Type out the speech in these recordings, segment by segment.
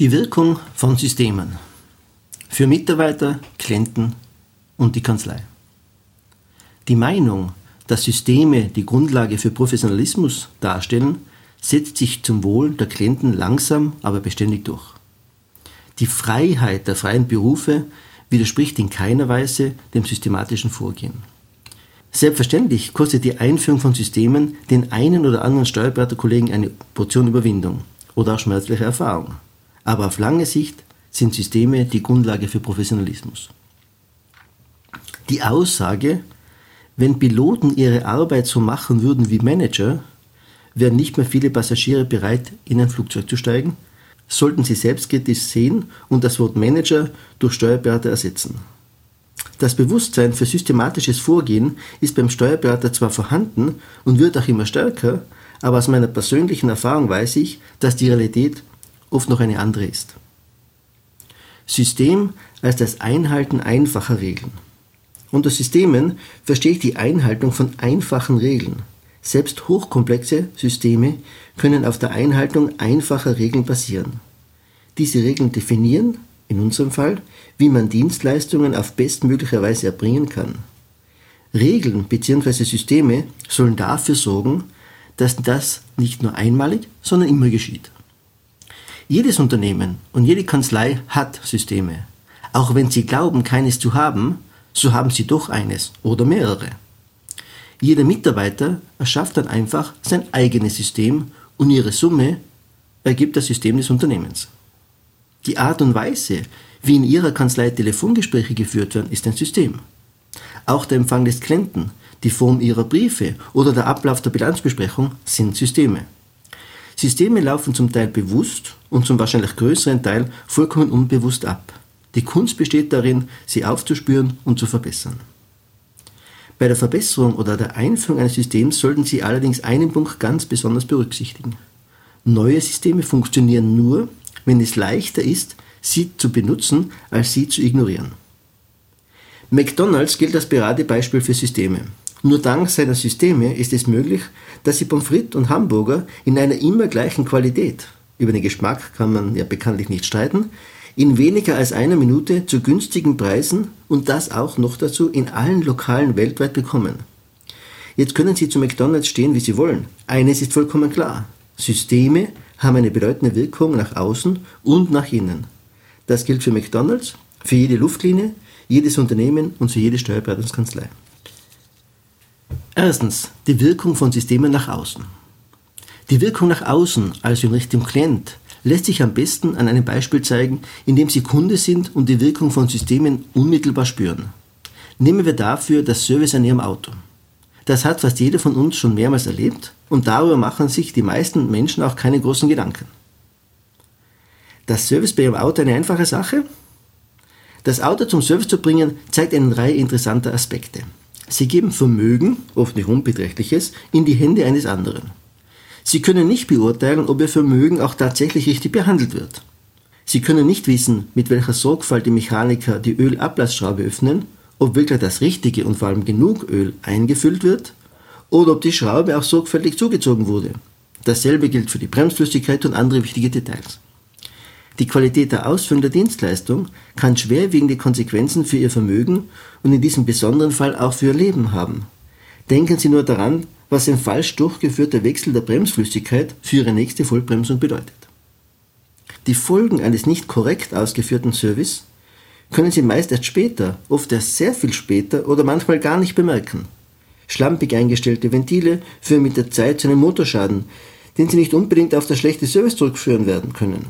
Die Wirkung von Systemen für Mitarbeiter, Klienten und die Kanzlei. Die Meinung, dass Systeme die Grundlage für Professionalismus darstellen, setzt sich zum Wohl der Klienten langsam, aber beständig durch. Die Freiheit der freien Berufe widerspricht in keiner Weise dem systematischen Vorgehen. Selbstverständlich kostet die Einführung von Systemen den einen oder anderen Steuerberaterkollegen eine Portion Überwindung oder auch schmerzliche Erfahrung. Aber auf lange Sicht sind Systeme die Grundlage für Professionalismus. Die Aussage, wenn Piloten ihre Arbeit so machen würden wie Manager, wären nicht mehr viele Passagiere bereit, in ein Flugzeug zu steigen, sollten sie selbstkritisch sehen und das Wort Manager durch Steuerberater ersetzen. Das Bewusstsein für systematisches Vorgehen ist beim Steuerberater zwar vorhanden und wird auch immer stärker, aber aus meiner persönlichen Erfahrung weiß ich, dass die Realität oft noch eine andere ist. System als das Einhalten einfacher Regeln. Unter Systemen verstehe ich die Einhaltung von einfachen Regeln. Selbst hochkomplexe Systeme können auf der Einhaltung einfacher Regeln basieren. Diese Regeln definieren, in unserem Fall, wie man Dienstleistungen auf bestmögliche Weise erbringen kann. Regeln bzw. Systeme sollen dafür sorgen, dass das nicht nur einmalig, sondern immer geschieht. Jedes Unternehmen und jede Kanzlei hat Systeme. Auch wenn sie glauben, keines zu haben, so haben sie doch eines oder mehrere. Jeder Mitarbeiter erschafft dann einfach sein eigenes System und ihre Summe ergibt das System des Unternehmens. Die Art und Weise, wie in Ihrer Kanzlei Telefongespräche geführt werden, ist ein System. Auch der Empfang des Klienten, die Form Ihrer Briefe oder der Ablauf der Bilanzbesprechung sind Systeme. Systeme laufen zum Teil bewusst und zum wahrscheinlich größeren Teil vollkommen unbewusst ab. Die Kunst besteht darin, sie aufzuspüren und zu verbessern. Bei der Verbesserung oder der Einführung eines Systems sollten Sie allerdings einen Punkt ganz besonders berücksichtigen. Neue Systeme funktionieren nur, wenn es leichter ist, sie zu benutzen, als sie zu ignorieren. McDonald's gilt als Paradebeispiel für Systeme. Nur dank seiner Systeme ist es möglich, dass sie Pommes frites und Hamburger in einer immer gleichen Qualität, über den Geschmack kann man ja bekanntlich nicht streiten, in weniger als einer Minute zu günstigen Preisen und das auch noch dazu in allen Lokalen weltweit bekommen. Jetzt können Sie zu McDonald's stehen, wie Sie wollen. Eines ist vollkommen klar. Systeme haben eine bedeutende Wirkung nach außen und nach innen. Das gilt für McDonald's, für jede Luftlinie, jedes Unternehmen und für jede Steuerberatungskanzlei. Erstens die Wirkung von Systemen nach außen. Die Wirkung nach außen, also in Richtung Klient, lässt sich am besten an einem Beispiel zeigen, in dem Sie Kunde sind und die Wirkung von Systemen unmittelbar spüren. Nehmen wir dafür das Service an Ihrem Auto. Das hat fast jeder von uns schon mehrmals erlebt und darüber machen sich die meisten Menschen auch keine großen Gedanken. Das Service bei Ihrem Auto eine einfache Sache? Das Auto zum Service zu bringen zeigt eine Reihe interessanter Aspekte. Sie geben Vermögen, oft nicht unbeträchtliches, in die Hände eines anderen. Sie können nicht beurteilen, ob Ihr Vermögen auch tatsächlich richtig behandelt wird. Sie können nicht wissen, mit welcher Sorgfalt die Mechaniker die Ölablassschraube öffnen, ob wirklich das Richtige und vor allem genug Öl eingefüllt wird oder ob die Schraube auch sorgfältig zugezogen wurde. Dasselbe gilt für die Bremsflüssigkeit und andere wichtige Details. Die Qualität der Ausführung der Dienstleistung kann schwerwiegende Konsequenzen für Ihr Vermögen und in diesem besonderen Fall auch für Ihr Leben haben. Denken Sie nur daran, was ein falsch durchgeführter Wechsel der Bremsflüssigkeit für Ihre nächste Vollbremsung bedeutet. Die Folgen eines nicht korrekt ausgeführten Service können Sie meist erst später, oft erst sehr viel später oder manchmal gar nicht bemerken. Schlampig eingestellte Ventile führen mit der Zeit zu einem Motorschaden, den Sie nicht unbedingt auf das schlechte Service zurückführen werden können.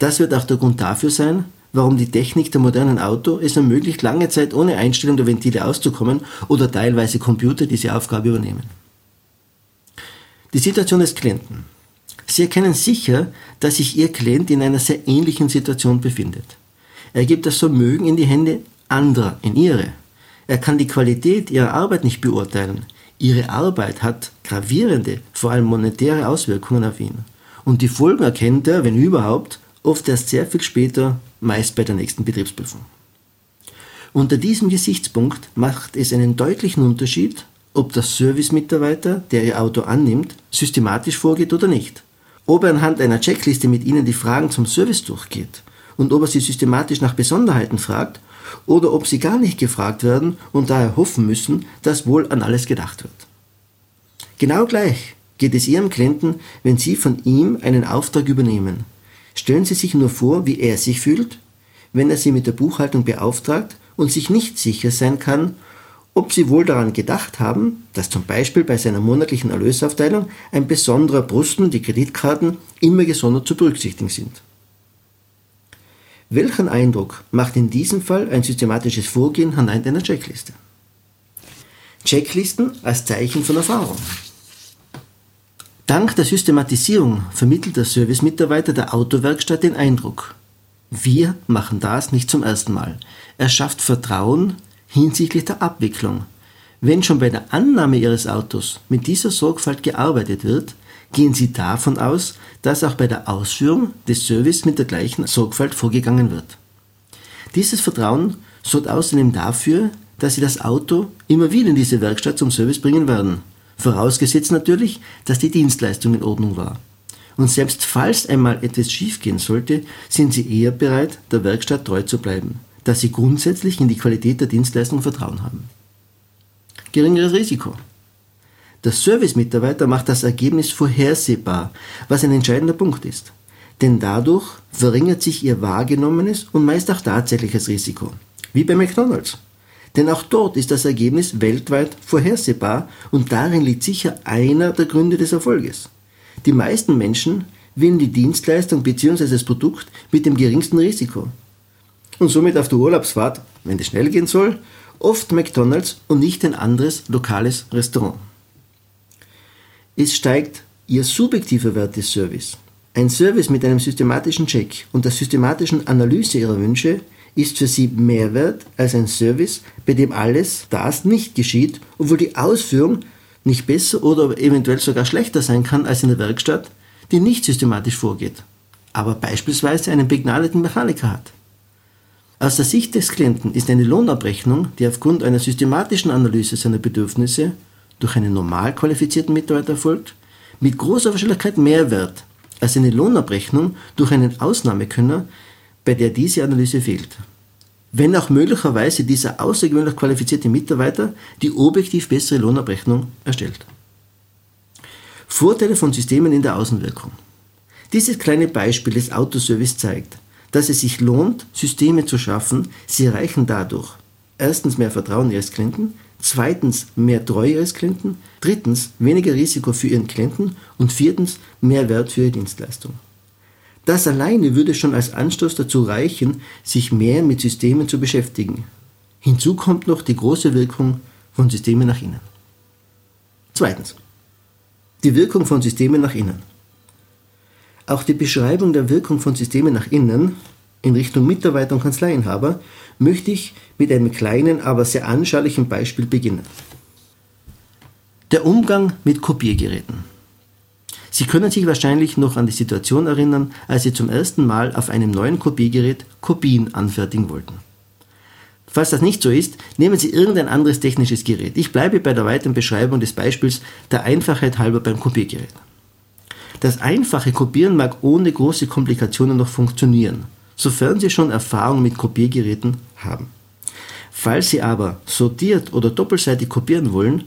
Das wird auch der Grund dafür sein, warum die Technik der modernen Auto es ermöglicht, lange Zeit ohne Einstellung der Ventile auszukommen oder teilweise Computer diese Aufgabe übernehmen. Die Situation des Klienten. Sie erkennen sicher, dass sich Ihr Klient in einer sehr ähnlichen Situation befindet. Er gibt das Vermögen in die Hände anderer, in Ihre. Er kann die Qualität Ihrer Arbeit nicht beurteilen. Ihre Arbeit hat gravierende, vor allem monetäre Auswirkungen auf ihn. Und die Folgen erkennt er, wenn überhaupt, oft erst sehr viel später, meist bei der nächsten Betriebsprüfung. Unter diesem Gesichtspunkt macht es einen deutlichen Unterschied, ob der Servicemitarbeiter, der Ihr Auto annimmt, systematisch vorgeht oder nicht. Ob er anhand einer Checkliste mit Ihnen die Fragen zum Service durchgeht und ob er Sie systematisch nach Besonderheiten fragt oder ob Sie gar nicht gefragt werden und daher hoffen müssen, dass wohl an alles gedacht wird. Genau gleich geht es Ihrem Klienten, wenn Sie von ihm einen Auftrag übernehmen. Stellen Sie sich nur vor, wie er sich fühlt, wenn er Sie mit der Buchhaltung beauftragt und sich nicht sicher sein kann, ob Sie wohl daran gedacht haben, dass zum Beispiel bei seiner monatlichen Erlösaufteilung ein besonderer Posten, die Kreditkarten, immer gesondert zu berücksichtigen sind. Welchen Eindruck macht in diesem Fall ein systematisches Vorgehen anhand einer Checkliste? Checklisten als Zeichen von Erfahrung. Dank der Systematisierung vermittelt der Servicemitarbeiter der Autowerkstatt den Eindruck, wir machen das nicht zum ersten Mal. Er schafft Vertrauen, hinsichtlich der Abwicklung. Wenn schon bei der Annahme Ihres Autos mit dieser Sorgfalt gearbeitet wird, gehen Sie davon aus, dass auch bei der Ausführung des Service mit der gleichen Sorgfalt vorgegangen wird. Dieses Vertrauen sorgt außerdem dafür, dass Sie das Auto immer wieder in diese Werkstatt zum Service bringen werden. Vorausgesetzt natürlich, dass die Dienstleistung in Ordnung war. Und selbst falls einmal etwas schiefgehen sollte, sind Sie eher bereit, der Werkstatt treu zu bleiben dass sie grundsätzlich in die Qualität der Dienstleistung Vertrauen haben. Geringeres Risiko. Der Service-Mitarbeiter macht das Ergebnis vorhersehbar, was ein entscheidender Punkt ist. Denn dadurch verringert sich ihr wahrgenommenes und meist auch tatsächliches Risiko. Wie bei McDonald's. Denn auch dort ist das Ergebnis weltweit vorhersehbar und darin liegt sicher einer der Gründe des Erfolges. Die meisten Menschen wählen die Dienstleistung bzw. das Produkt mit dem geringsten Risiko und somit auf der Urlaubsfahrt, wenn es schnell gehen soll, oft McDonald's und nicht ein anderes lokales Restaurant. Es steigt Ihr subjektiver Wert des Service. Ein Service mit einem systematischen Check und der systematischen Analyse Ihrer Wünsche ist für Sie mehr wert als ein Service, bei dem alles das nicht geschieht, obwohl die Ausführung nicht besser oder eventuell sogar schlechter sein kann als in der Werkstatt, die nicht systematisch vorgeht, aber beispielsweise einen begnadeten Mechaniker hat. Aus der Sicht des Klienten ist eine Lohnabrechnung, die aufgrund einer systematischen Analyse seiner Bedürfnisse durch einen normal qualifizierten Mitarbeiter erfolgt, mit großer Wahrscheinlichkeit mehr wert als eine Lohnabrechnung durch einen Ausnahmekönner, bei der diese Analyse fehlt. Wenn auch möglicherweise dieser außergewöhnlich qualifizierte Mitarbeiter die objektiv bessere Lohnabrechnung erstellt. Vorteile von Systemen in der Außenwirkung. Dieses kleine Beispiel des Autoservice zeigt, dass es sich lohnt, Systeme zu schaffen. Sie erreichen dadurch erstens mehr Vertrauen ihres Klienten, zweitens mehr Treue ihres Klienten, drittens weniger Risiko für ihren Klienten und viertens mehr Wert für ihre Dienstleistung. Das alleine würde schon als Anstoß dazu reichen, sich mehr mit Systemen zu beschäftigen. Hinzu kommt noch die große Wirkung von Systemen nach innen. Zweitens. Die Wirkung von Systemen nach innen. Auch die Beschreibung der Wirkung von Systemen nach innen in Richtung Mitarbeiter und Kanzleienhaber möchte ich mit einem kleinen, aber sehr anschaulichen Beispiel beginnen. Der Umgang mit Kopiergeräten. Sie können sich wahrscheinlich noch an die Situation erinnern, als Sie zum ersten Mal auf einem neuen Kopiergerät Kopien anfertigen wollten. Falls das nicht so ist, nehmen Sie irgendein anderes technisches Gerät. Ich bleibe bei der weiteren Beschreibung des Beispiels der Einfachheit halber beim Kopiergerät. Das einfache Kopieren mag ohne große Komplikationen noch funktionieren, sofern Sie schon Erfahrung mit Kopiergeräten haben. Falls Sie aber sortiert oder doppelseitig kopieren wollen,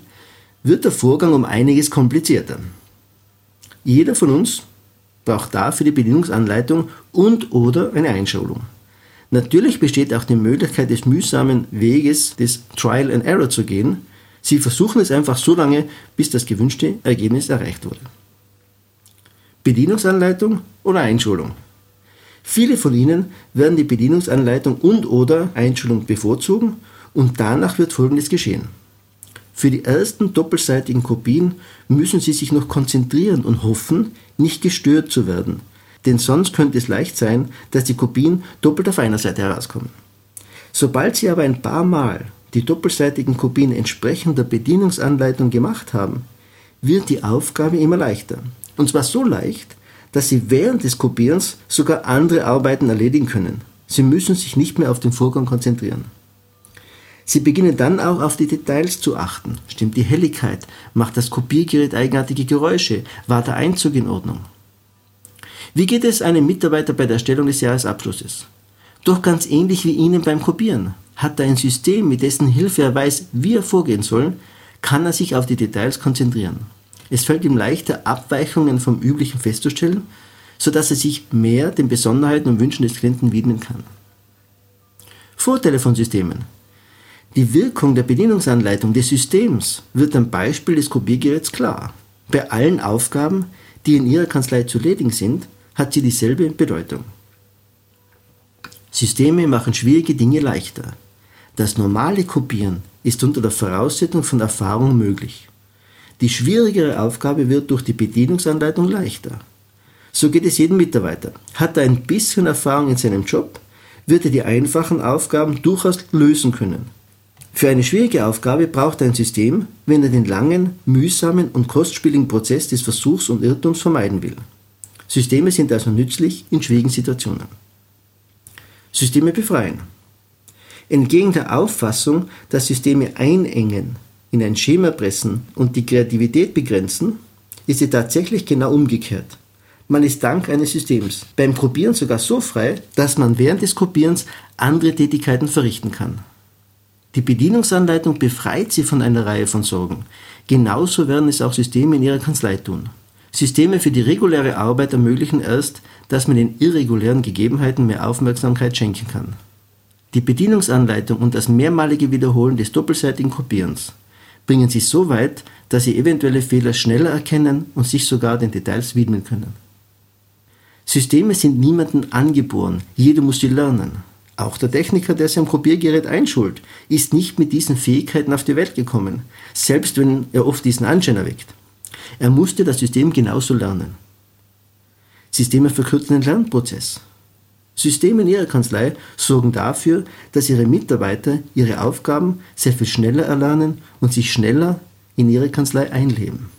wird der Vorgang um einiges komplizierter. Jeder von uns braucht dafür die Bedienungsanleitung und oder eine Einschulung. Natürlich besteht auch die Möglichkeit des mühsamen Weges des Trial and Error zu gehen. Sie versuchen es einfach so lange, bis das gewünschte Ergebnis erreicht wurde. Bedienungsanleitung oder Einschulung. Viele von Ihnen werden die Bedienungsanleitung und oder Einschulung bevorzugen und danach wird Folgendes geschehen. Für die ersten doppelseitigen Kopien müssen Sie sich noch konzentrieren und hoffen, nicht gestört zu werden, denn sonst könnte es leicht sein, dass die Kopien doppelt auf einer Seite herauskommen. Sobald Sie aber ein paar Mal die doppelseitigen Kopien entsprechend der Bedienungsanleitung gemacht haben, wird die Aufgabe immer leichter. Und zwar so leicht, dass Sie während des Kopierens sogar andere Arbeiten erledigen können. Sie müssen sich nicht mehr auf den Vorgang konzentrieren. Sie beginnen dann auch auf die Details zu achten. Stimmt die Helligkeit? Macht das Kopiergerät eigenartige Geräusche? War der Einzug in Ordnung? Wie geht es einem Mitarbeiter bei der Erstellung des Jahresabschlusses? Doch ganz ähnlich wie Ihnen beim Kopieren. Hat er ein System, mit dessen Hilfe er weiß, wie er vorgehen soll, kann er sich auf die Details konzentrieren. Es fällt ihm leichter, Abweichungen vom Üblichen festzustellen, sodass er sich mehr den Besonderheiten und Wünschen des Klienten widmen kann. Vorteile von Systemen. Die Wirkung der Bedienungsanleitung des Systems wird am Beispiel des Kopiergeräts klar. Bei allen Aufgaben, die in Ihrer Kanzlei zu erledigen sind, hat sie dieselbe Bedeutung. Systeme machen schwierige Dinge leichter. Das normale Kopieren ist unter der Voraussetzung von Erfahrung möglich. Die schwierigere Aufgabe wird durch die Bedienungsanleitung leichter. So geht es jedem Mitarbeiter. Hat er ein bisschen Erfahrung in seinem Job, wird er die einfachen Aufgaben durchaus lösen können. Für eine schwierige Aufgabe braucht ein System, wenn er den langen, mühsamen und kostspieligen Prozess des Versuchs und Irrtums vermeiden will. Systeme sind also nützlich in schwierigen Situationen. Systeme befreien. Entgegen der Auffassung, dass Systeme einengen, in ein Schema pressen und die Kreativität begrenzen, ist sie tatsächlich genau umgekehrt. Man ist dank eines Systems beim Kopieren sogar so frei, dass man während des Kopierens andere Tätigkeiten verrichten kann. Die Bedienungsanleitung befreit sie von einer Reihe von Sorgen. Genauso werden es auch Systeme in ihrer Kanzlei tun. Systeme für die reguläre Arbeit ermöglichen erst, dass man den irregulären Gegebenheiten mehr Aufmerksamkeit schenken kann. Die Bedienungsanleitung und das mehrmalige Wiederholen des doppelseitigen Kopierens bringen Sie so weit, dass Sie eventuelle Fehler schneller erkennen und sich sogar den Details widmen können. Systeme sind niemandem angeboren, jeder muss sie lernen. Auch der Techniker, der sein Kopiergerät einschult, ist nicht mit diesen Fähigkeiten auf die Welt gekommen, selbst wenn er oft diesen Anschein erweckt. Er musste das System genauso lernen. Systeme verkürzen den Lernprozess. Systeme in Ihrer Kanzlei sorgen dafür, dass Ihre Mitarbeiter ihre Aufgaben sehr viel schneller erlernen und sich schneller in Ihre Kanzlei einleben.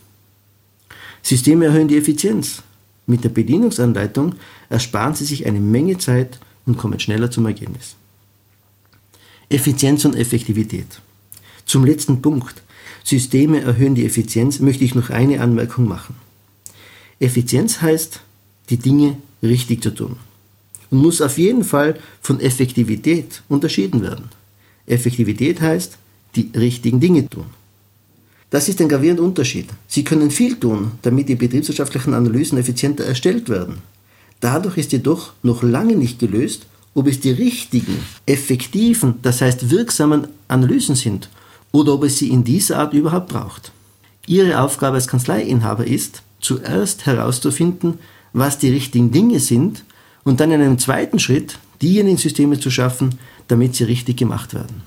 Systeme erhöhen die Effizienz. Mit der Bedienungsanleitung ersparen Sie sich eine Menge Zeit und kommen schneller zum Ergebnis. Effizienz und Effektivität. Zum letzten Punkt. Systeme erhöhen die Effizienz, möchte ich noch eine Anmerkung machen. Effizienz heißt, die Dinge richtig zu tun und muss auf jeden Fall von Effektivität unterschieden werden. Effektivität heißt, die richtigen Dinge tun. Das ist ein gravierender Unterschied. Sie können viel tun, damit die betriebswirtschaftlichen Analysen effizienter erstellt werden. Dadurch ist jedoch noch lange nicht gelöst, ob es die richtigen, effektiven, das heißt wirksamen Analysen sind oder ob es sie in dieser Art überhaupt braucht. Ihre Aufgabe als Kanzleiinhaber ist, zuerst herauszufinden, was die richtigen Dinge sind und dann in einem zweiten Schritt diejenigen Systeme zu schaffen, damit sie richtig gemacht werden.